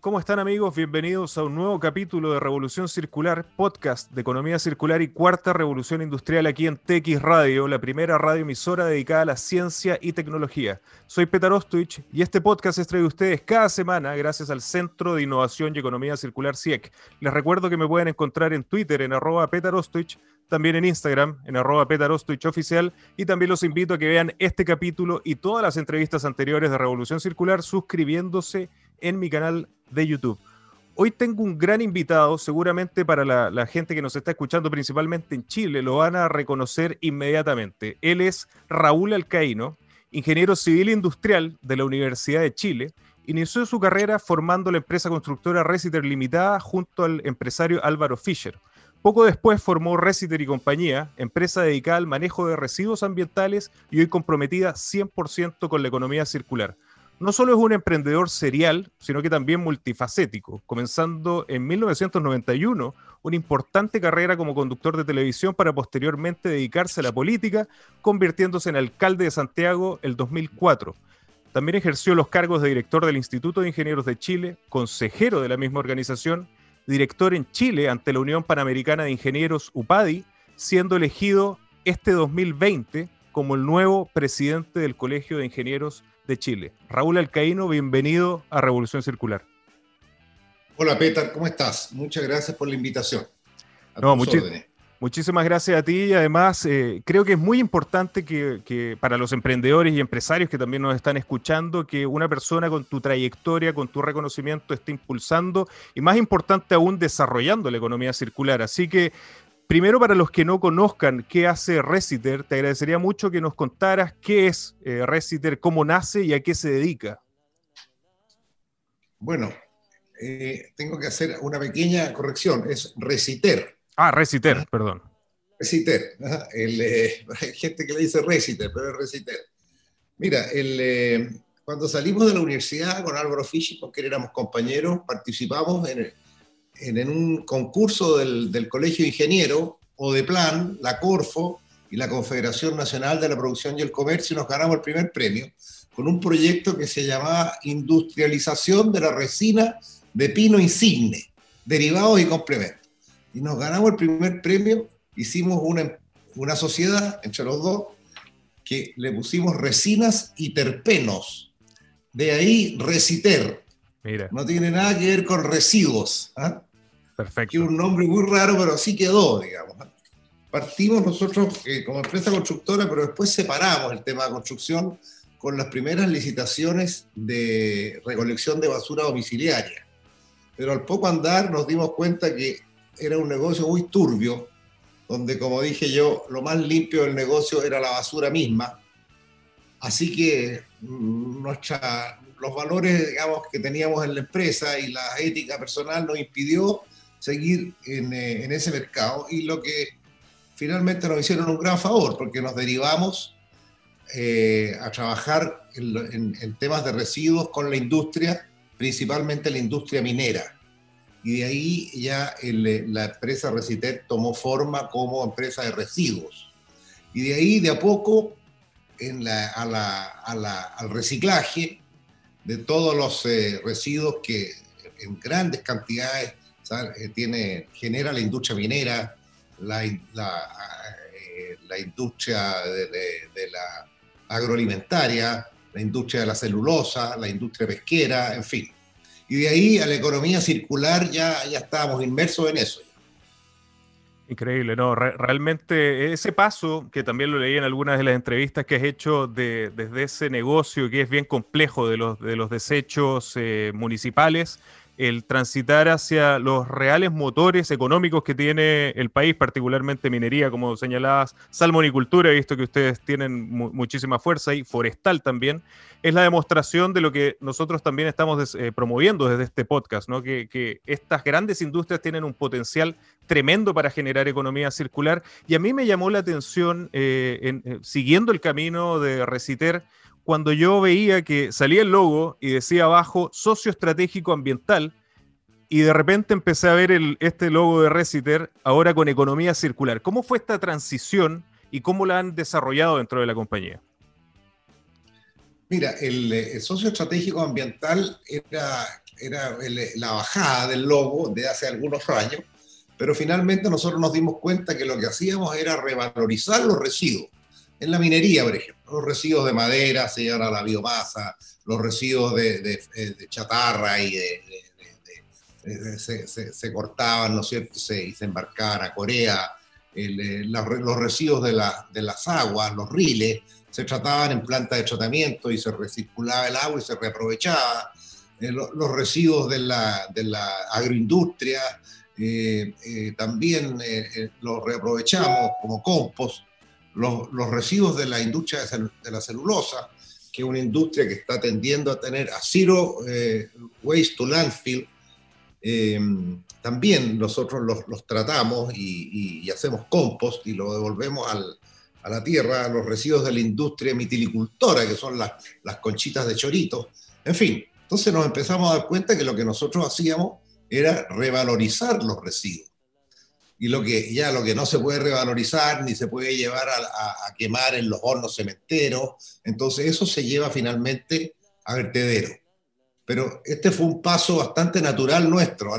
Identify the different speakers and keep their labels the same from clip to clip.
Speaker 1: ¿Cómo están amigos? Bienvenidos a un nuevo capítulo de Revolución Circular, podcast de economía circular y cuarta revolución industrial aquí en TX Radio, la primera radioemisora dedicada a la ciencia y tecnología. Soy Petar Ostwich y este podcast es traído a ustedes cada semana gracias al Centro de Innovación y Economía Circular CIEC. Les recuerdo que me pueden encontrar en Twitter en arroba también en Instagram, en arroba y también los invito a que vean este capítulo y todas las entrevistas anteriores de Revolución Circular suscribiéndose en mi canal de YouTube. Hoy tengo un gran invitado, seguramente para la, gente que nos está escuchando principalmente en Chile, lo van a reconocer inmediatamente. Él es Raúl Alcaíno, ingeniero civil industrial de la Universidad de Chile. Inició su carrera formando la empresa constructora Resiter Limitada junto al empresario Álvaro Fischer. Poco después formó Resiter y Compañía, empresa dedicada al manejo de residuos ambientales y hoy comprometida 100% con la economía circular no solo es un emprendedor serial, sino que también multifacético, comenzando en 1991 una importante carrera como conductor de televisión para posteriormente dedicarse a la política, convirtiéndose en alcalde de Santiago el 2004. También ejerció los cargos de director del Instituto de Ingenieros de Chile, consejero de la misma organización, director en Chile ante la Unión Panamericana de Ingenieros UPADI, siendo elegido este 2020 como el nuevo presidente del Colegio de Ingenieros de Chile. Raúl Alcaíno, bienvenido a Revolución Circular.
Speaker 2: Hola Peter, ¿cómo estás? Muchas gracias por la invitación.
Speaker 1: no, muchísimas gracias a ti y además eh, creo que es muy importante que, para los emprendedores y empresarios que también nos están escuchando, que una persona con tu trayectoria, con tu reconocimiento esté impulsando y más importante aún desarrollando la economía circular. Así que Primero, para los que no conozcan qué hace Resiter, te agradecería mucho que nos contaras qué es eh, Resiter, cómo nace y a qué se dedica.
Speaker 2: Bueno, eh, tengo que hacer una pequeña corrección, es Resiter.
Speaker 1: Ah, Resiter, perdón.
Speaker 2: Resiter, eh, hay gente que le dice Resiter, pero es Resiter. Mira, cuando salimos de la universidad con Álvaro Fischi, porque éramos compañeros, participamos en el, en, un concurso del, Colegio de Ingeniero o de Plan, la Corfo y la Confederación Nacional de la Producción y el Comercio, nos ganamos el primer premio con un proyecto que se llamaba Industrialización de la Resina de Pino Insigne, derivados y complementos. Y nos ganamos el primer premio, hicimos una, una sociedad entre los dos que le pusimos resinas y terpenos. De ahí Reciter. Mira. No tiene nada que ver con residuos. ¿ah?
Speaker 1: Perfecto.
Speaker 2: Que un nombre muy raro, pero así quedó, digamos. Partimos nosotros eh, como empresa constructora, pero después separamos el tema de construcción con las primeras licitaciones de recolección de basura domiciliaria. Pero al poco andar nos dimos cuenta que era un negocio muy turbio, donde, como dije yo, lo más limpio del negocio era la basura misma. Así que mm, nuestra, los valores digamos, que teníamos en la empresa y la ética personal nos impidió seguir eh, en, ese mercado y lo que finalmente nos hicieron un gran favor porque nos derivamos eh, a trabajar en, temas de residuos con la industria, principalmente la industria minera. Y de ahí ya la empresa Reciter tomó forma como empresa de residuos. Y de ahí de a poco en la, al reciclaje de todos los eh, residuos que en grandes cantidades eh, tiene, genera la industria minera, la, la, eh, la industria de, la agroalimentaria, la industria de la celulosa, la industria pesquera, en fin. Y de ahí a la economía circular ya, ya estábamos inmersos en eso.
Speaker 1: Increíble, ¿no? realmente ese paso, que también lo leí en algunas de las entrevistas que has hecho de, desde ese negocio que es bien complejo de los, de los desechos eh, municipales, el transitar hacia los reales motores económicos que tiene el país, particularmente minería, como señalabas, salmonicultura, he visto que ustedes tienen muchísima fuerza y forestal también, es la demostración de lo que nosotros también estamos eh, promoviendo desde este podcast. Que, estas grandes industrias tienen un potencial tremendo para generar economía circular y a mí me llamó la atención, eh, eh, siguiendo el camino de Reciter, cuando yo veía que salía el logo y decía abajo socio estratégico ambiental, y de repente empecé a ver este logo de Reciter ahora con economía circular. ¿Cómo fue esta transición y cómo la han desarrollado dentro de la compañía?
Speaker 2: Mira, el, socio estratégico ambiental era era la bajada del lobo de hace algunos años, pero finalmente nosotros nos dimos cuenta que lo que hacíamos era revalorizar los residuos. En la minería, por ejemplo, los residuos de madera se llevan a la biomasa, los residuos de, chatarra y se, cortaban, ¿no es cierto? Se, y se embarcaban a Corea, eh, los residuos de, de las aguas, los riles, se trataban en plantas de tratamiento y se recirculaba el agua y se reaprovechaba. Eh, los residuos de la, de la agroindustria eh, eh, también los reaprovechamos como compost. Los, residuos de la industria de la celulosa, que es una industria que está tendiendo a tener a zero waste to landfill, también nosotros los, tratamos y, hacemos compost y lo devolvemos a la tierra los residuos de la industria mitilicultora, que son las, las conchitas de chorito. En fin, entonces nos empezamos a dar cuenta que lo que nosotros hacíamos era revalorizar los residuos. Y lo que ya lo que no se puede revalorizar ni se puede llevar a, quemar en los hornos cementeros, entonces eso se lleva finalmente a vertedero. Pero este fue un paso bastante natural nuestro.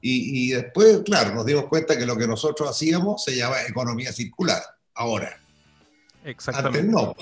Speaker 2: y, y después, claro, nos dimos cuenta que lo que nosotros hacíamos se llama economía circular ahora.
Speaker 1: Exactamente. no.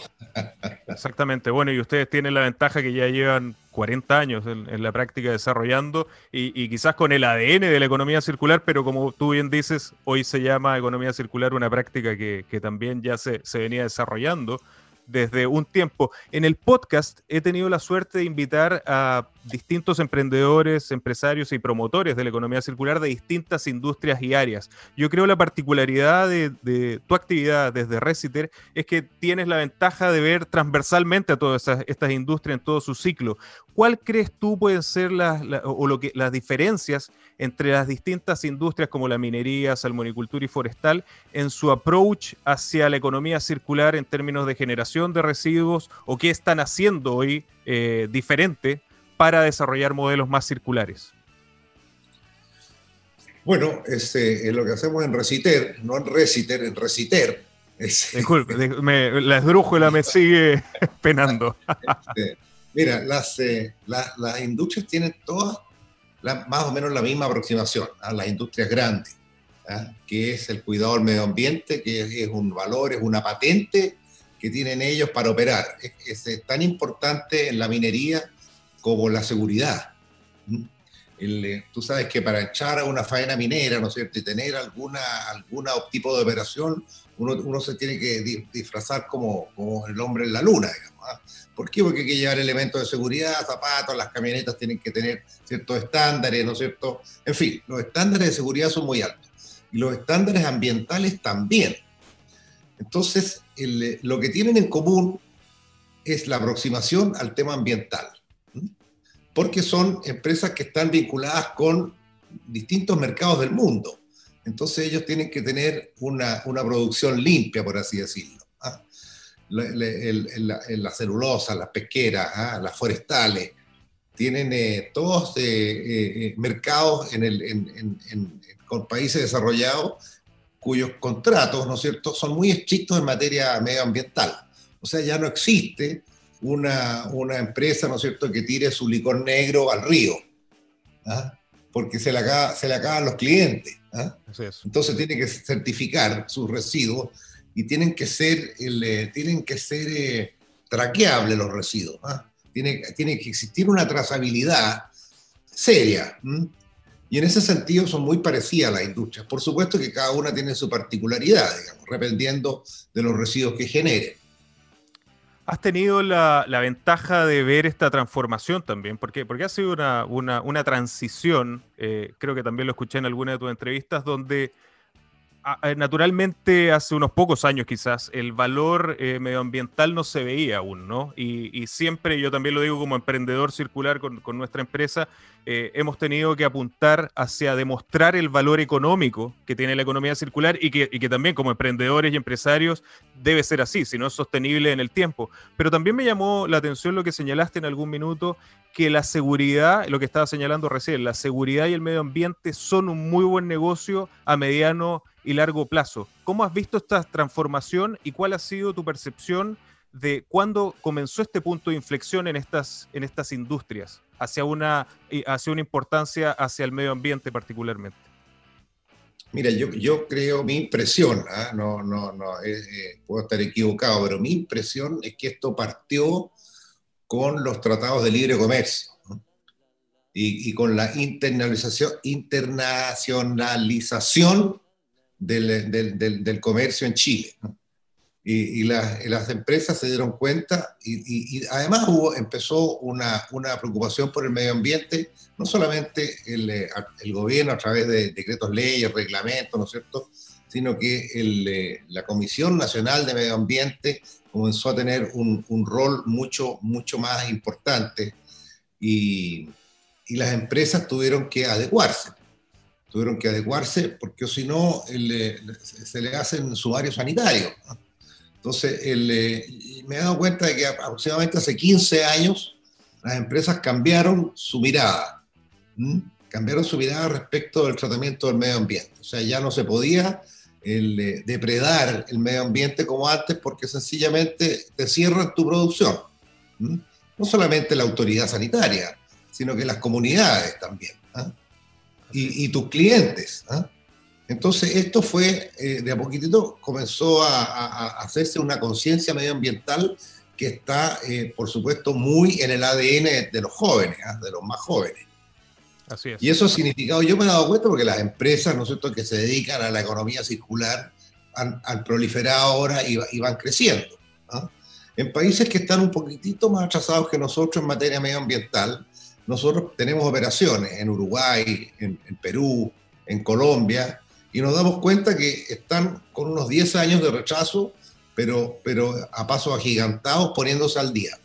Speaker 1: Exactamente. Bueno, y ustedes tienen la ventaja que ya llevan 40 años en, la práctica desarrollando y, quizás con el ADN de la economía circular, pero como tú bien dices, hoy se llama economía circular una práctica que, también ya se, se venía desarrollando desde un tiempo. En el podcast he tenido la suerte de invitar a distintos emprendedores, empresarios y promotores de la economía circular de distintas industrias y áreas. Yo creo la particularidad de, tu actividad desde Reciter es que tienes la ventaja de ver transversalmente a todas estas industrias en todo su ciclo. ¿Cuál crees tú pueden ser las, o lo que, las diferencias entre las distintas industrias como la minería, salmonicultura y forestal en su approach hacia la economía circular en términos de generación de residuos o qué están haciendo hoy eh, diferente para desarrollar modelos más circulares?
Speaker 2: Bueno, este, lo que hacemos en Reciter, no en Reciter, en Reciter.
Speaker 1: Disculpe, la esdrújula me sigue penando.
Speaker 2: Este, mira, las, eh, las industrias tienen todas más o menos la misma aproximación a las industrias grandes, ¿ah? que es el cuidado del medio ambiente, que es, un valor, es una patente que tienen ellos para operar. Es, es tan importante en la minería como la seguridad. Eh, tú sabes que para echar a una faena minera, ¿no es cierto?, y tener alguna, alguna tipo de operación, uno, uno se tiene que disfrazar como, como, el hombre en la luna, digamos. ¿ah? ¿Por qué? Porque hay que llevar elementos de seguridad, zapatos, las camionetas tienen que tener ciertos estándares, ¿no es cierto? En fin, los estándares de seguridad son muy altos y los estándares ambientales también. Entonces, lo que tienen en común es la aproximación al tema ambiental porque son empresas que están vinculadas con distintos mercados del mundo. Entonces ellos tienen que tener una, una producción limpia, por así decirlo. ¿ah? La, la, celulosa, las pesqueras, ¿ah? las forestales, tienen eh, todos eh, eh, mercados en el, en, en, con países desarrollados cuyos contratos, ¿no es cierto?, son muy estrictos en materia medioambiental. O sea, ya no existe una, una empresa, ¿no es cierto?, que tire su licor negro al río, ¿ah? porque se le, acaba, se le acaban los clientes. ¿ah? Entonces tiene que certificar sus residuos y tienen que ser, eh, tienen que ser eh, traqueables los residuos. ¿ah? Tiene, tiene que existir una trazabilidad seria. Y en ese sentido son muy parecidas las industrias. Por supuesto que cada una tiene su particularidad, digamos, dependiendo de los residuos que genere.
Speaker 1: Has tenido la, ventaja de ver esta transformación también, porque, porque ha sido una, una, transición, eh, creo que también lo escuché en alguna de tus entrevistas, donde naturalmente hace unos pocos años quizás el valor eh, medioambiental no se veía aún, ¿no? Y, siempre, yo también lo digo como emprendedor circular con, nuestra empresa, eh, hemos tenido que apuntar hacia demostrar el valor económico que tiene la economía circular y que, y que también como emprendedores y empresarios debe ser así, si no es sostenible en el tiempo. Pero también me llamó la atención lo que señalaste en algún minuto, que la seguridad, lo que estaba señalando recién, la seguridad y el medio ambiente son un muy buen negocio a mediano y largo plazo. ¿Cómo has visto esta transformación y cuál ha sido tu percepción de cuándo comenzó este punto de inflexión en estas, en estas industrias, hacia una, hacia una importancia hacia el medio ambiente particularmente.
Speaker 2: Mira, yo, yo creo, mi impresión, ¿ah? no, no, no, eh, eh, puedo estar equivocado, pero mi impresión es que esto partió con los tratados de libre comercio y, y, con la internalización, internacionalización del, del, del, del comercio en Chile. Y, y, las empresas se dieron cuenta y, además hubo, empezó una, una, preocupación por el medio ambiente, no solamente el, el, gobierno a través de decretos, leyes, reglamentos, ¿no es cierto?, sino que el, la Comisión Nacional de Medio Ambiente comenzó a tener un, un rol mucho, mucho más importante y, las empresas tuvieron que adecuarse tuvieron que adecuarse porque si no se le hacen sumarios sanitarios. Entonces, eh, me he dado cuenta de que aproximadamente hace 15 años las empresas cambiaron su mirada, cambiaron su mirada respecto del tratamiento del medio ambiente. O sea, ya no se podía el, eh, depredar el medio ambiente como antes porque sencillamente te cierran tu producción. No solamente la autoridad sanitaria, sino que las comunidades también. ¿ah? y, tus clientes. ¿ah? Entonces, esto fue, eh, de a poquitito, comenzó a, hacerse una conciencia medioambiental que está, eh, por supuesto, muy en el ADN de los jóvenes, ¿ah? de los más jóvenes. Así es. Y eso ha significado, yo me he dado cuenta porque las empresas, ¿no es cierto?, que se dedican a la economía circular han, proliferado ahora y, van creciendo. ¿ah? En países que están un poquitito más atrasados que nosotros en materia medioambiental, nosotros tenemos operaciones en Uruguay, en, Perú, en Colombia, y nos damos cuenta que están con unos 10 años de rechazo, pero, pero a pasos agigantados poniéndose al día.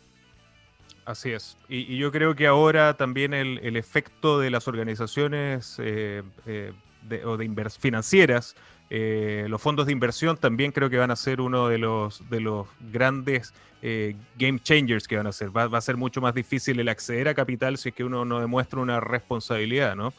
Speaker 1: Así es. Y, yo creo que ahora también el, efecto de las organizaciones eh, eh, de, o financieras, eh, los fondos de inversión también creo que van a ser uno de los, de los grandes eh, game changers que van a ser. Va, a ser mucho más difícil el acceder a capital si es que uno no demuestra una responsabilidad, ¿no?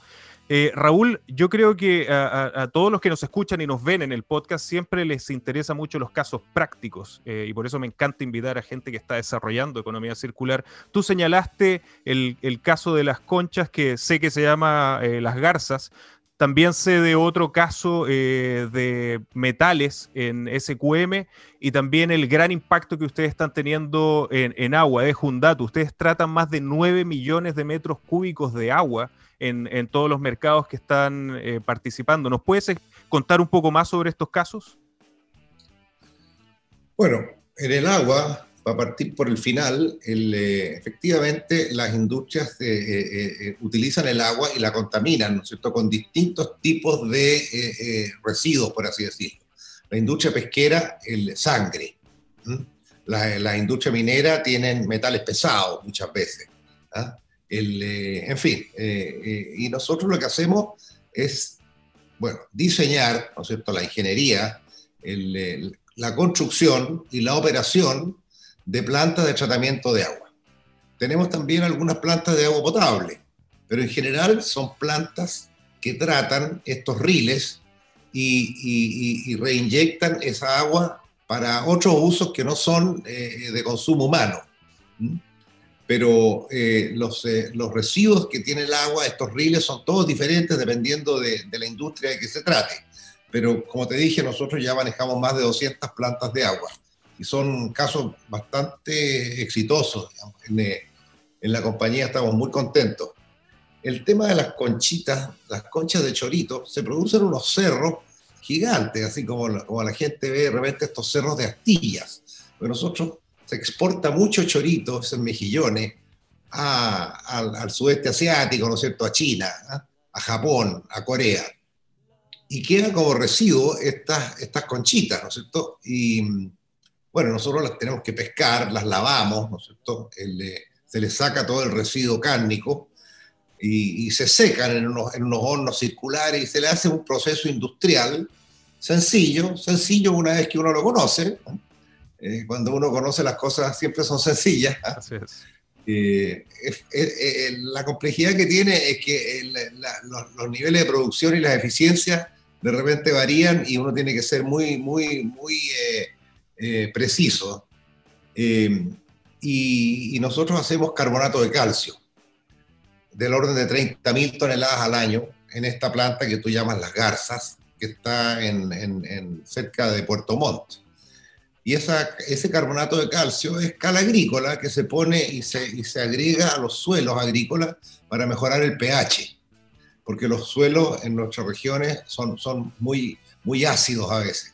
Speaker 1: Eh, Raúl, yo creo que a, todos los que nos escuchan y nos ven en el podcast siempre les interesa mucho los casos prácticos eh, y por eso me encanta invitar a gente que está desarrollando economía circular. Tú señalaste el, el caso de las conchas que sé que se llama Las Garzas, también sé de otro caso eh, de metales en SQM y también el gran impacto que ustedes están teniendo en, agua de Jundato. Ustedes tratan más de 9 millones de metros cúbicos de agua en, todos los mercados que están eh, participando. ¿Nos puedes contar un poco más sobre estos casos?
Speaker 2: Bueno, en el agua para partir por el final, eh, efectivamente las industrias eh, eh, utilizan el agua y la contaminan, ¿no es cierto?, con distintos tipos de residuos, por así decirlo. La industria pesquera, el sangre. La, industria minera tienen metales pesados muchas veces. ¿ah? en fin, y nosotros lo que hacemos es, bueno, diseñar, ¿no es cierto?, la ingeniería, la construcción y la operación de plantas de tratamiento de agua. Tenemos también algunas plantas de agua potable, pero en general son plantas que tratan estos riles y, reinyectan esa agua para otros usos que no son eh, de consumo humano. Pero eh, los, eh, los, residuos que tiene el agua, estos riles, son todos diferentes dependiendo de, la industria de que se trate. Pero como te dije, nosotros ya manejamos más de 200 plantas de agua y son casos bastante exitosos. Eh, en, la compañía estamos muy contentos. El tema de las conchitas, las conchas de chorito, se producen unos cerros gigantes, así como la, como la gente ve de repente estos cerros de astillas. Pero nosotros se exporta mucho chorito, esos mejillones, al, sudeste asiático, ¿no es cierto?, a China, ¿ah? a Japón, a Corea. Y queda como residuo estas, estas conchitas, ¿no es cierto? Y bueno, nosotros las tenemos que pescar, las lavamos, ¿no es cierto? se les saca todo el residuo cárnico y, se secan en unos, en unos, hornos circulares y se le hace un proceso industrial sencillo, sencillo una vez que uno lo conoce. Eh, cuando uno conoce las cosas siempre son sencillas. Así es. Eh, eh, la complejidad que tiene es que los, los, niveles de producción y las eficiencias de repente varían y uno tiene que ser muy, muy, muy eh, preciso. Eh, y, nosotros hacemos carbonato de calcio, del orden de 30.000 toneladas al año, en esta planta que tú llamas Las Garzas, que está en, cerca de Puerto Montt. Y ese carbonato de calcio es cal agrícola que se pone y se, se agrega a los suelos agrícolas para mejorar el pH, porque los suelos en nuestras regiones son, son muy, muy ácidos a veces.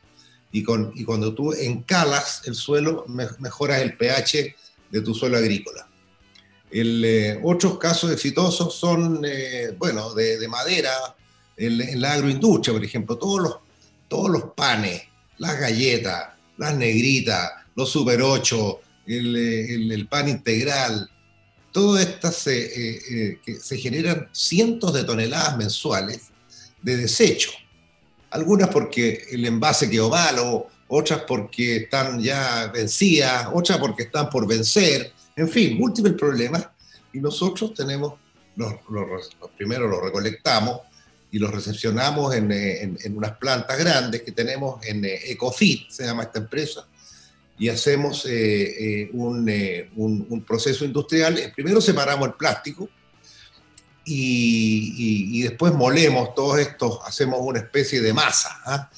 Speaker 2: Y, con, y cuando tú encalas el suelo, mejoras el pH de tu suelo agrícola. El, eh, otros casos exitosos son, eh, bueno, de, madera, en, la agroindustria, por ejemplo, todos los, todos los panes, las galletas, las negritas, los super 8, el, el, pan integral, todas estas se, que se generan cientos de toneladas mensuales de desecho. Algunas porque el envase quedó malo, otras porque están ya vencidas, otras porque están por vencer, en fin, múltiples problemas. Y nosotros tenemos, los, los, primero los recolectamos y los recepcionamos en, en, unas plantas grandes que tenemos en eh, Ecofit, se llama esta empresa, y hacemos eh, eh, un, un, un, proceso industrial. Primero separamos el plástico y, y, después molemos todos estos, hacemos una especie de masa. ¿ah?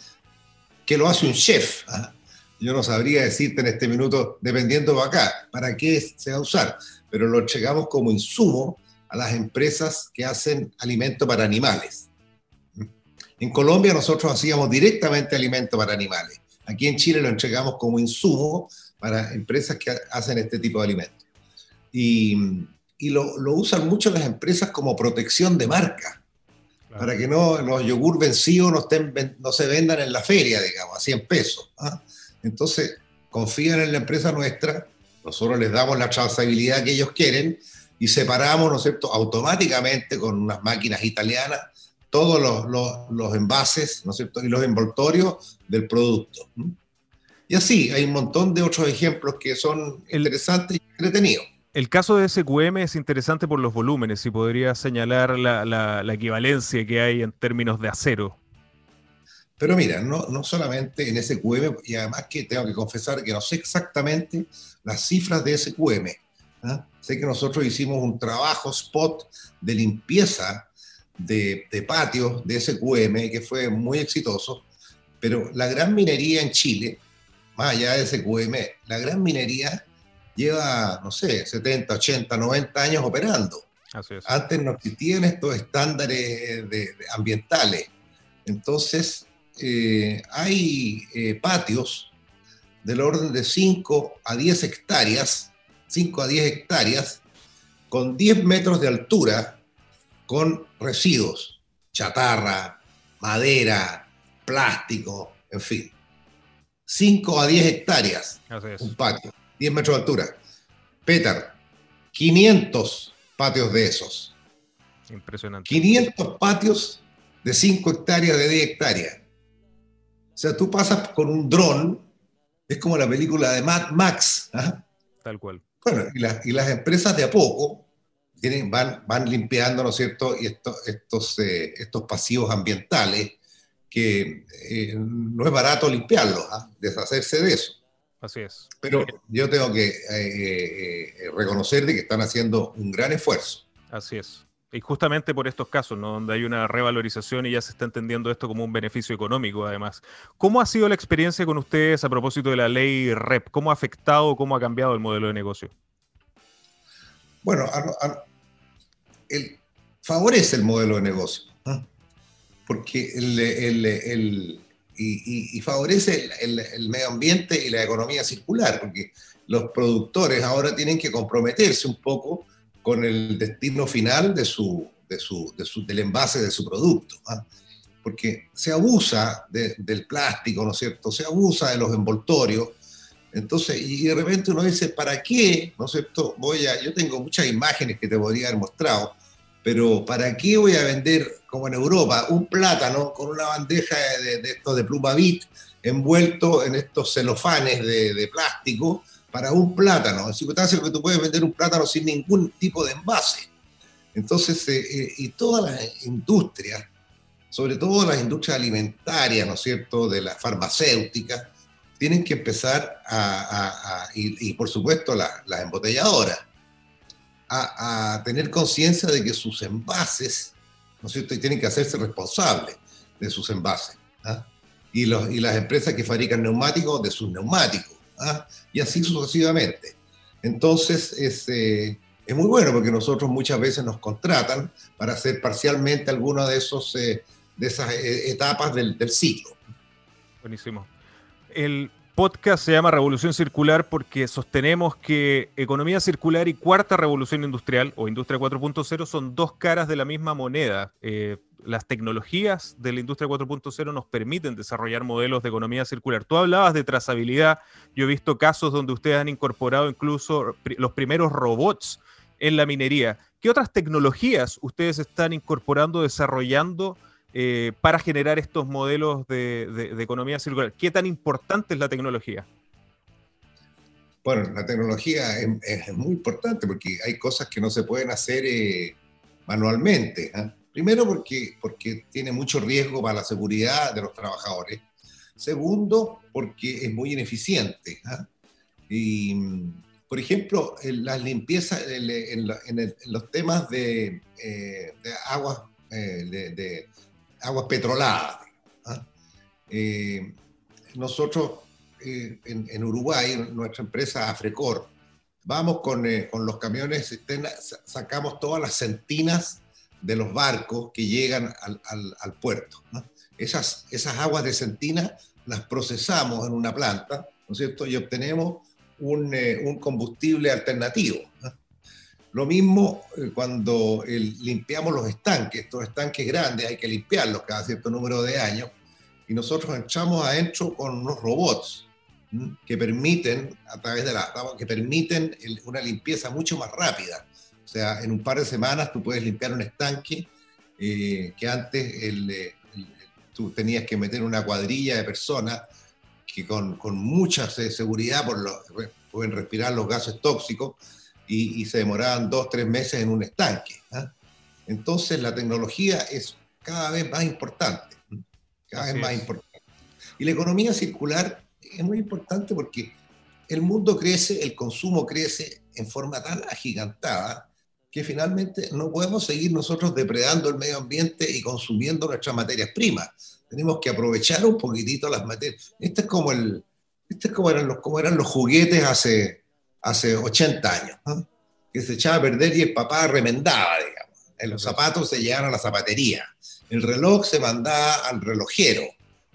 Speaker 2: que lo hace un chef. ¿ah? Yo no sabría decirte en este minuto, dependiendo de acá, para qué se va a usar, pero lo entregamos como insumo a las empresas que hacen alimento para animales. En Colombia nosotros hacíamos directamente alimento para animales. Aquí en Chile lo entregamos como insumo para empresas que hacen este tipo de alimentos. Y, y lo, lo, usan mucho las empresas como protección de marca para que no los yogur vencidos no, estén, no se vendan en la feria, digamos, a 100 pesos. ¿ah? Entonces, confían en la empresa nuestra, nosotros les damos la trazabilidad que ellos quieren y separamos, ¿no es cierto?, automáticamente con unas máquinas italianas todos los, los, los envases, ¿no es cierto?, y los envoltorios del producto. Y así, hay un montón de otros ejemplos que son interesantes y entretenidos.
Speaker 1: El caso de SQM es interesante por los volúmenes, si podría señalar la, equivalencia que hay en términos de acero.
Speaker 2: Pero mira, no, no solamente en SQM, y además que tengo que confesar que no sé exactamente las cifras de SQM. ¿ah? Sé que nosotros hicimos un trabajo spot de limpieza de, de patios de SQM que fue muy exitoso, pero la gran minería en Chile, más allá de SQM, la gran minería lleva, no sé, 70, 80, 90 años operando. Antes no existían estos estándares de, ambientales. Entonces, eh, hay eh, patios del orden de 5 a 10 hectáreas, 5 a 10 hectáreas, con 10 metros de altura, con residuos, chatarra, madera, plástico, en fin. 5 a 10 hectáreas, un patio. 10 metros de altura. Petar, 500 patios de esos.
Speaker 1: Impresionante.
Speaker 2: 500 patios de 5 hectáreas, de 10 hectáreas. O sea, tú pasas con un dron, es como la película de Mad Max. ¿ah?
Speaker 1: Tal cual.
Speaker 2: Bueno, y, las empresas de a poco tienen, van, van limpiando, ¿no es cierto? Y estos, eh, estos pasivos ambientales que eh, no es barato limpiarlos, ¿ah? deshacerse de eso.
Speaker 1: Así es.
Speaker 2: Pero yo tengo que eh, eh, reconocer que están haciendo un gran esfuerzo.
Speaker 1: Así es. Y justamente por estos casos, ¿no? donde hay una revalorización y ya se está entendiendo esto como un beneficio económico, además. ¿Cómo ha sido la experiencia con ustedes a propósito de la ley REP? ¿Cómo ha afectado, cómo ha cambiado el modelo de negocio?
Speaker 2: Bueno, favorece el modelo de negocio, porque el, y, favorece el, medio ambiente y la economía circular, porque los productores ahora tienen que comprometerse un poco con el destino final de su, de su, del envase de su producto. ¿ah? Porque se abusa del plástico, ¿no es cierto? Se abusa de los envoltorios. Entonces, y de repente uno dice, ¿para qué? ¿No es cierto? Voy a, yo tengo muchas imágenes que te podría haber mostrado pero ¿para qué voy a vender, como en Europa, un plátano con una bandeja de, de de pluma bit envuelto en estos celofanes de, plástico para un plátano? En circunstancias que tú puedes vender un plátano sin ningún tipo de envase. Entonces, eh, eh, y todas las industrias, sobre todo las industrias alimentarias, ¿no es cierto?, de la farmacéutica, tienen que empezar a, y, por supuesto las embotelladoras, a, tener conciencia de que sus envases, ¿no es cierto?, y tienen que hacerse responsables de sus envases. ¿ah? Y, los, y las empresas que fabrican neumáticos de sus neumáticos, ¿ah? y así sucesivamente. Entonces, es, eh, es muy bueno porque nosotros muchas veces nos contratan para hacer parcialmente alguna de, esos, eh, de esas eh, etapas del, del ciclo.
Speaker 1: Buenísimo. El podcast se llama Revolución Circular porque sostenemos que economía circular y cuarta revolución industrial o industria 4.0 son dos caras de la misma moneda. Eh, las tecnologías de la industria 4.0 nos permiten desarrollar modelos de economía circular. Tú hablabas de trazabilidad, yo he visto casos donde ustedes han incorporado incluso los primeros robots en la minería. ¿Qué otras tecnologías ustedes están incorporando, desarrollando? Eh, para generar estos modelos de, economía circular? ¿Qué tan importante es la tecnología?
Speaker 2: Bueno, la tecnología es, muy importante porque hay cosas que no se pueden hacer eh, manualmente. ¿ah? Primero porque, porque tiene mucho riesgo para la seguridad de los trabajadores. Segundo, porque es muy ineficiente. ¿ah? Y, por ejemplo, en la limpieza, en, los temas de, eh, de aguas, de, aguas petroladas. ¿ah? Eh, nosotros eh, en, Uruguay, nuestra empresa Afrecor, vamos con, eh, con los camiones, sacamos todas las centinas de los barcos que llegan al, puerto. Esas, esas aguas de centina las procesamos en una planta, ¿no es cierto? Y obtenemos un, un combustible alternativo. Lo mismo eh, cuando limpiamos los estanques, estos estanques grandes hay que limpiarlos cada cierto número de años, y nosotros entramos adentro con unos robots que permiten, a través de la que permiten una limpieza mucho más rápida. O sea, en un par de semanas tú puedes limpiar un estanque eh, que antes tú tenías que meter una cuadrilla de personas que con, con mucha seguridad por lo, pueden respirar los gases tóxicos y, se demoraban dos, tres meses en un estanque. ¿ah? Entonces la tecnología es cada vez más importante, cada vez más importante. Y la economía circular es muy importante porque el mundo crece, el consumo crece en forma tan agigantada que finalmente no podemos seguir nosotros depredando el medio ambiente y consumiendo nuestras materias primas. Tenemos que aprovechar un poquitito las materias. Este es como el, este es como eran los, como eran los juguetes hace hace 80 años, que se echaba a perder y el papá remendaba, digamos. En los zapatos se llevaban a la zapatería, el reloj se mandaba al relojero.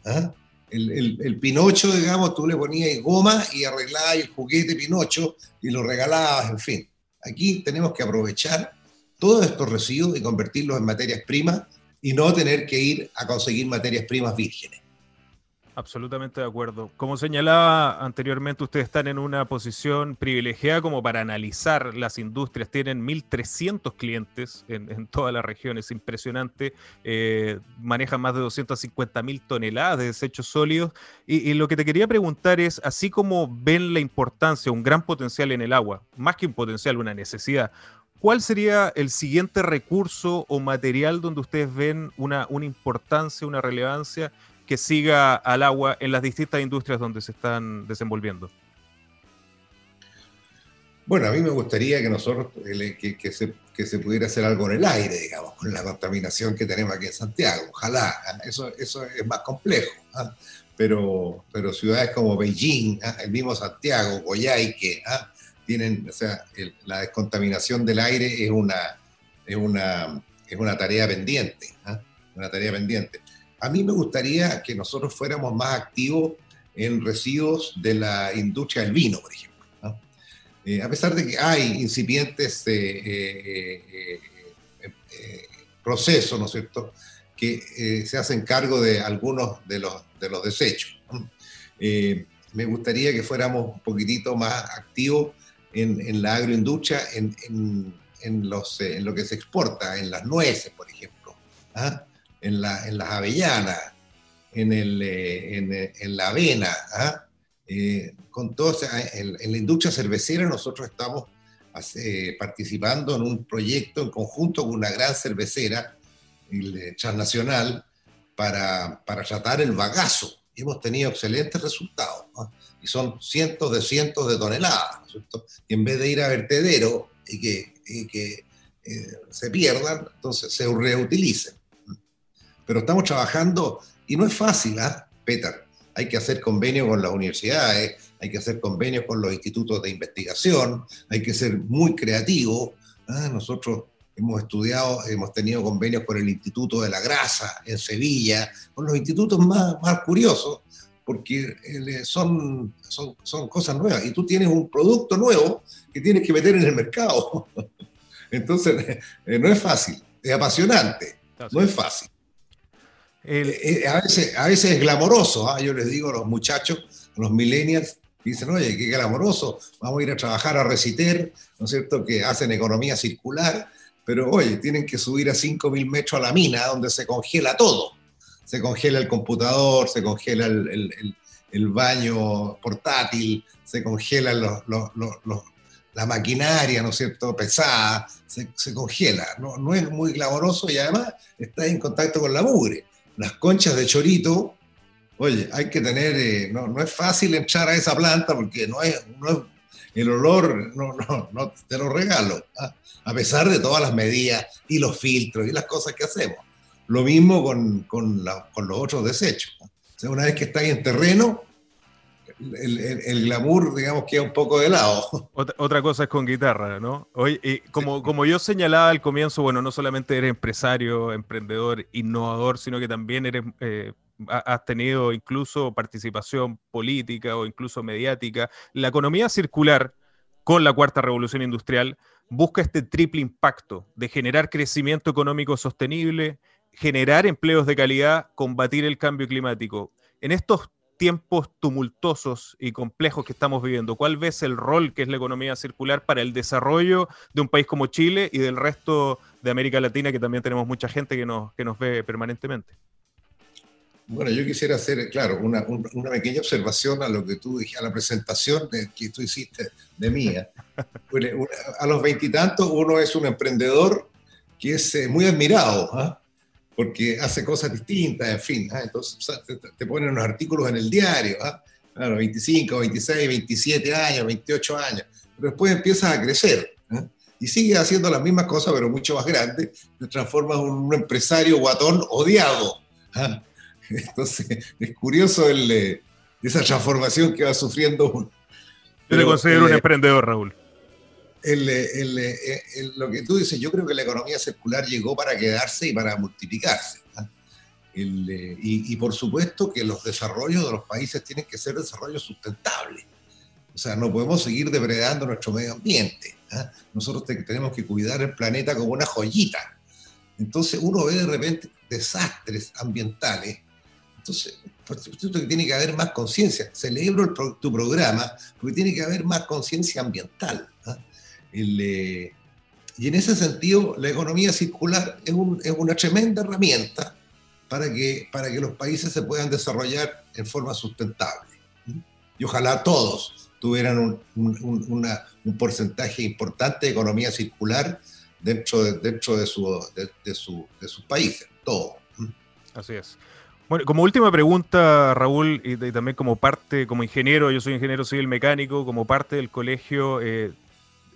Speaker 2: ¿ah? El, el, Pinocho, digamos, tú le ponías goma y arreglabas el juguete Pinocho y lo regalabas, en fin. Aquí tenemos que aprovechar todos estos residuos y convertirlos en materias primas y no tener que ir a conseguir materias primas vírgenes.
Speaker 1: Absolutamente de acuerdo. Como señalaba anteriormente, ustedes están en una posición privilegiada como para analizar las industrias. Tienen 1.300 clientes en, toda la región, es impresionante. Eh, manejan más de 250.000 toneladas de desechos sólidos. Y, lo que te quería preguntar es, así como ven la importancia, un gran potencial en el agua, más que un potencial, una necesidad, ¿Cuál sería el siguiente recurso o material donde ustedes ven una importancia, una relevancia que siga al agua en las distintas industrias donde se están desenvolviendo?
Speaker 2: Bueno, a mí me gustaría que nosotros, que, se, que, se, pudiera hacer algo en el aire, digamos, con la contaminación que tenemos aquí en Santiago. Ojalá, ¿ah? eso, eso es más complejo. ¿ah? Pero, pero ciudades como Beijing, ¿ah? el mismo Santiago, Coyhaique, tienen, o sea, la descontaminación del aire es una, es una, es una tarea pendiente, una tarea pendiente. A mí me gustaría que nosotros fuéramos más activos en residuos de la industria del vino, por ejemplo. Eh, a pesar de que hay incipientes eh, eh, procesos, ¿no es cierto?, que se hacen cargo de algunos de los, de los desechos. me gustaría que fuéramos un poquitito más activos en, la agroindustria, en, en, los, en lo que se exporta, en las nueces, por ejemplo. ¿ah? En, la, las avellanas, en, el, eh, eh, en, la avena, ¿ah? eh, con todo, en, la industria cervecera nosotros estamos participando en un proyecto en conjunto con una gran cervecera transnacional para, para tratar el bagazo. y hemos tenido excelentes resultados. Y son cientos de cientos de toneladas, Y en vez de ir a vertedero y que, eh, se pierdan, entonces se reutilicen. Pero estamos trabajando, y no es fácil, ¿ah? Peter? Hay que hacer convenios con las universidades, hay que hacer convenios con los institutos de investigación, hay que ser muy creativo. ¿ah? Nosotros hemos estudiado, hemos tenido convenios con el Instituto de la Grasa en Sevilla, con los institutos más, más curiosos, porque eh, son, son, son cosas nuevas y tú tienes un producto nuevo que tienes que meter en el mercado. Entonces, eh, no es fácil, es apasionante, no es fácil. Eh, a, veces, a veces es glamoroso, ¿ah? yo les digo a los muchachos, a los millennials, dicen, oye, qué glamoroso, vamos a ir a trabajar a Reciter, ¿no es cierto?, que hacen economía circular, pero oye, tienen que subir a 5.000 metros a la mina, donde se congela todo. Se congela el computador, se congela el, baño portátil, se congela la maquinaria, ¿no es cierto?, pesada, se, se congela. No, no, es muy glamoroso y además está en contacto con la mugre. Las conchas de chorito, oye, hay que tener, eh, no, no, es fácil entrar a esa planta porque no es, no el olor, no, no, te lo regalo. ¿ah? a pesar de todas las medidas y los filtros y las cosas que hacemos. Lo mismo con, con, los otros desechos. O sea, una vez que está ahí en terreno, el, el, glamour, digamos, queda un poco de lado.
Speaker 1: Otra, cosa es con guitarra, ¿no? Hoy, y como, como yo señalaba al comienzo, bueno, no solamente eres empresario, emprendedor, innovador, sino que también eres, eh, has tenido incluso participación política o incluso mediática. La economía circular con la cuarta revolución industrial busca este triple impacto de generar crecimiento económico sostenible, generar empleos de calidad, combatir el cambio climático. En estos tiempos tumultuosos y complejos que estamos viviendo, ¿cuál ves el rol que es la economía circular para el desarrollo de un país como Chile y del resto de América Latina, que también tenemos mucha gente que nos, que nos ve permanentemente?
Speaker 2: Bueno, yo quisiera hacer, claro, una, una, pequeña observación a lo que tú dijiste, a la presentación que tú hiciste de mía. a los veintitantos uno es un emprendedor que es eh, muy admirado, ¿ah? Porque hace cosas distintas, en fin. ¿ah? Entonces te, ponen unos artículos en el diario, ¿ah? claro, 25, 26, 27 años, 28 años, pero después empiezas a crecer. Y sigue haciendo las mismas cosas, pero mucho más grande, te transformas en un empresario guatón odiado. Entonces, es curioso el, eh, esa transformación que va sufriendo uno.
Speaker 1: Yo le considero un eh, emprendedor, Raúl.
Speaker 2: Eh, lo que tú dices, yo creo que la economía circular llegó para quedarse y para multiplicarse. ¿ah? y, por supuesto que los desarrollos de los países tienen que ser desarrollos sustentables. O sea, no podemos seguir depredando nuestro medio ambiente. ¿ah? Nosotros tenemos que cuidar el planeta como una joyita. Entonces uno ve de repente desastres ambientales entonces, por supuesto que tiene que haber más conciencia. Celebro tu programa porque tiene que haber más conciencia ambiental. ¿Ah? Eh, y en ese sentido, la economía circular es, una tremenda herramienta para que, para que los países se puedan desarrollar en forma sustentable. Y ojalá todos tuvieran un, porcentaje importante de economía circular dentro de, dentro de, su, de, su, de sus países, todos.
Speaker 1: Así es. Bueno, como última pregunta, Raúl, y, también como parte, como ingeniero, yo soy ingeniero civil mecánico, como parte del colegio, eh,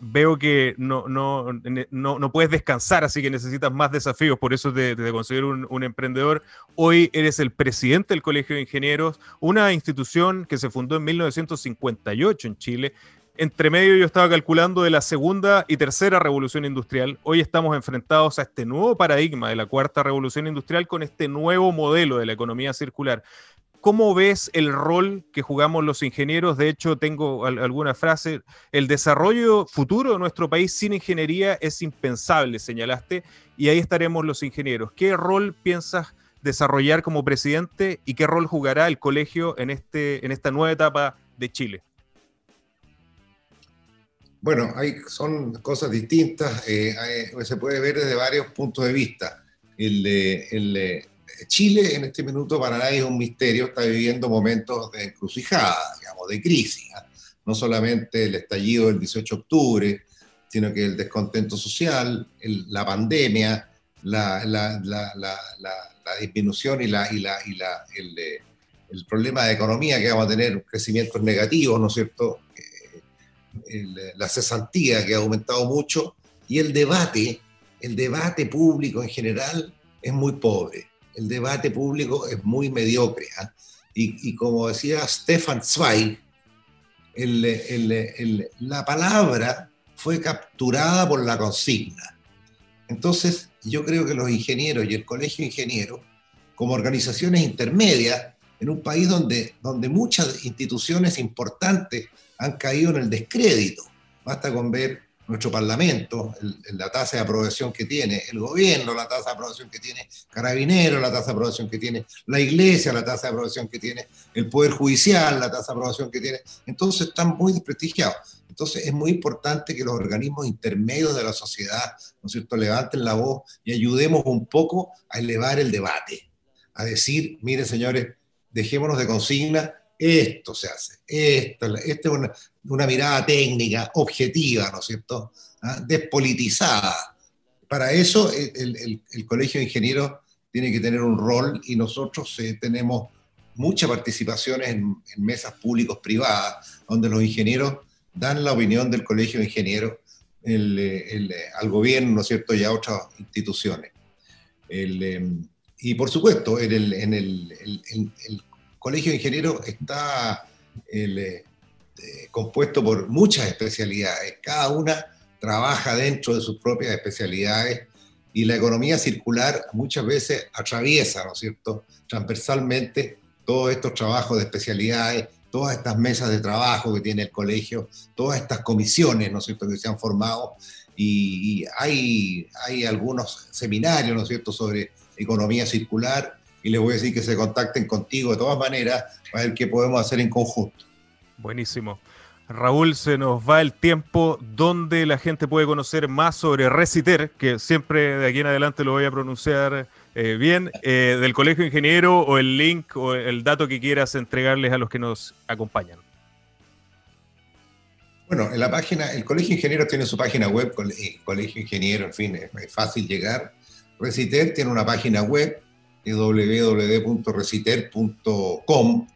Speaker 1: veo que no, no, no, puedes descansar, así que necesitas más desafíos, por eso te, te considero un, emprendedor. Hoy eres el presidente del Colegio de Ingenieros, una institución que se fundó en 1958 en Chile entre medio yo estaba calculando de la segunda y tercera revolución industrial. Hoy estamos enfrentados a este nuevo paradigma de la cuarta revolución industrial con este nuevo modelo de la economía circular. ¿Cómo ves el rol que jugamos los ingenieros? De hecho, tengo alguna frase. El desarrollo futuro de nuestro país sin ingeniería es impensable, señalaste, y ahí estaremos los ingenieros. ¿Qué rol piensas desarrollar como presidente y qué rol jugará el colegio en, este, en esta nueva etapa de Chile?
Speaker 2: Bueno, hay, son cosas distintas, eh, se puede ver desde varios puntos de vista. El, Chile en este minuto para nadie es un misterio, está viviendo momentos de encrucijada, digamos, de crisis. ¿ah? No solamente el estallido del 18 de octubre, sino que el descontento social, la pandemia, la, la, la, disminución y la, y la, y la, el problema de economía que vamos a tener crecimientos negativos, ¿no es cierto? Eh, la cesantía que ha aumentado mucho y el debate, el debate público en general es muy pobre. El debate público es muy mediocre. ¿ah? Y, como decía Stefan Zweig, la palabra fue capturada por la consigna. Entonces, yo creo que los ingenieros y el colegio de ingenieros, como organizaciones intermedias, en un país donde, donde muchas instituciones importantes han caído en el descrédito. Basta con ver nuestro Parlamento, la tasa de aprobación que tiene, el gobierno, la tasa de aprobación que tiene, Carabineros, la tasa de aprobación que tiene, la Iglesia, la tasa de aprobación que tiene, el Poder Judicial, la tasa de aprobación que tiene. Entonces están muy desprestigiados. Entonces es muy importante que los organismos intermedios de la sociedad, ¿no es cierto?, levanten la voz y ayudemos un poco a elevar el debate, a decir, miren señores, dejémonos de consigna, esto se hace, esto, esta es una, mirada técnica, objetiva, ¿no es cierto? ¿Ah? Despolitizada. Para eso el, Colegio de Ingenieros tiene que tener un rol y nosotros eh, tenemos mucha participación en, mesas públicos privadas, donde los ingenieros dan la opinión del Colegio de Ingenieros al gobierno, ¿no es cierto?, y a otras instituciones. Em, y por supuesto, en el, Colegio de Ingenieros está eh, compuesto por muchas especialidades, cada una trabaja dentro de sus propias especialidades y la economía circular muchas veces atraviesa, ¿no es cierto?, transversalmente todos estos trabajos de especialidades, todas estas mesas de trabajo que tiene el colegio, todas estas comisiones, ¿no es cierto?, que se han formado y, hay, hay algunos seminarios, ¿no es cierto?, sobre economía circular y les voy a decir que se contacten contigo de todas maneras para ver qué podemos hacer en conjunto.
Speaker 1: Buenísimo. Raúl, se nos va el tiempo donde la gente puede conocer más sobre Reciter, que siempre de aquí en adelante lo voy a pronunciar eh, bien, eh, del Colegio Ingeniero o el link o el dato que quieras entregarles a los que nos acompañan.
Speaker 2: Bueno, en la página, el Colegio Ingeniero tiene su página web, eh, Colegio Ingeniero, en fin, es, fácil llegar. Reciter tiene una página web, www.reciter.com.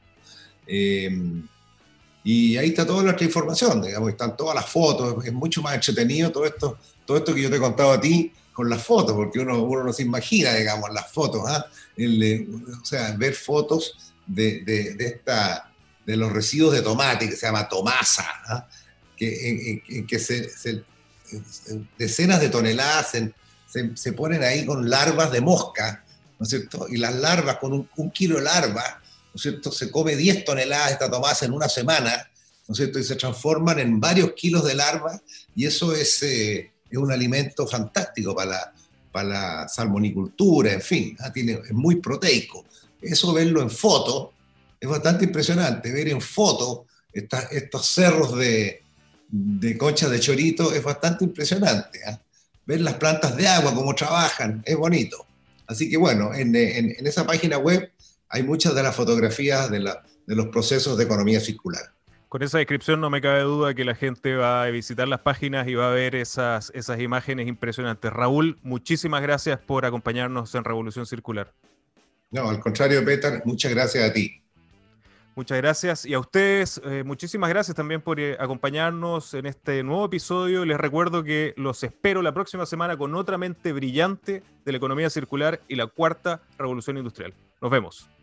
Speaker 2: Y ahí está toda nuestra información, digamos, están todas las fotos, es mucho más entretenido todo esto, todo esto que yo te he contado a ti con las fotos, porque uno, uno no se imagina, digamos, las fotos, ¿ah? o sea, ver fotos de, de, de, esta, de los residuos de tomate, que se llama tomasa, ¿ah? que, que se, decenas de toneladas se, se, ponen ahí con larvas de mosca, ¿no es cierto? Y las larvas, con un, un kilo de larva, ¿no es cierto? Se come 10 toneladas de esta tomasa en una semana, ¿no es cierto? Y se transforman en varios kilos de larva y eso es, eh, es un alimento fantástico para la, para la salmonicultura, en fin, ¿ah? tiene, es muy proteico. Eso verlo en foto es bastante impresionante, ver en foto estos cerros de, de conchas de chorito es bastante impresionante. ¿ah? Ver las plantas de agua, cómo trabajan, es bonito. Así que bueno, en, en, en esa página web hay muchas de las fotografías de, los procesos de economía circular.
Speaker 1: Con esa descripción no me cabe duda que la gente va a visitar las páginas y va a ver esas, esas imágenes impresionantes. Raúl, muchísimas gracias por acompañarnos en Revolución Circular.
Speaker 2: No, al contrario, Peter, muchas gracias a ti.
Speaker 1: Muchas gracias. Y a ustedes, eh, muchísimas gracias también por eh, acompañarnos en este nuevo episodio. Les recuerdo que los espero la próxima semana con otra mente brillante de la economía circular y la cuarta revolución industrial. Nos vemos.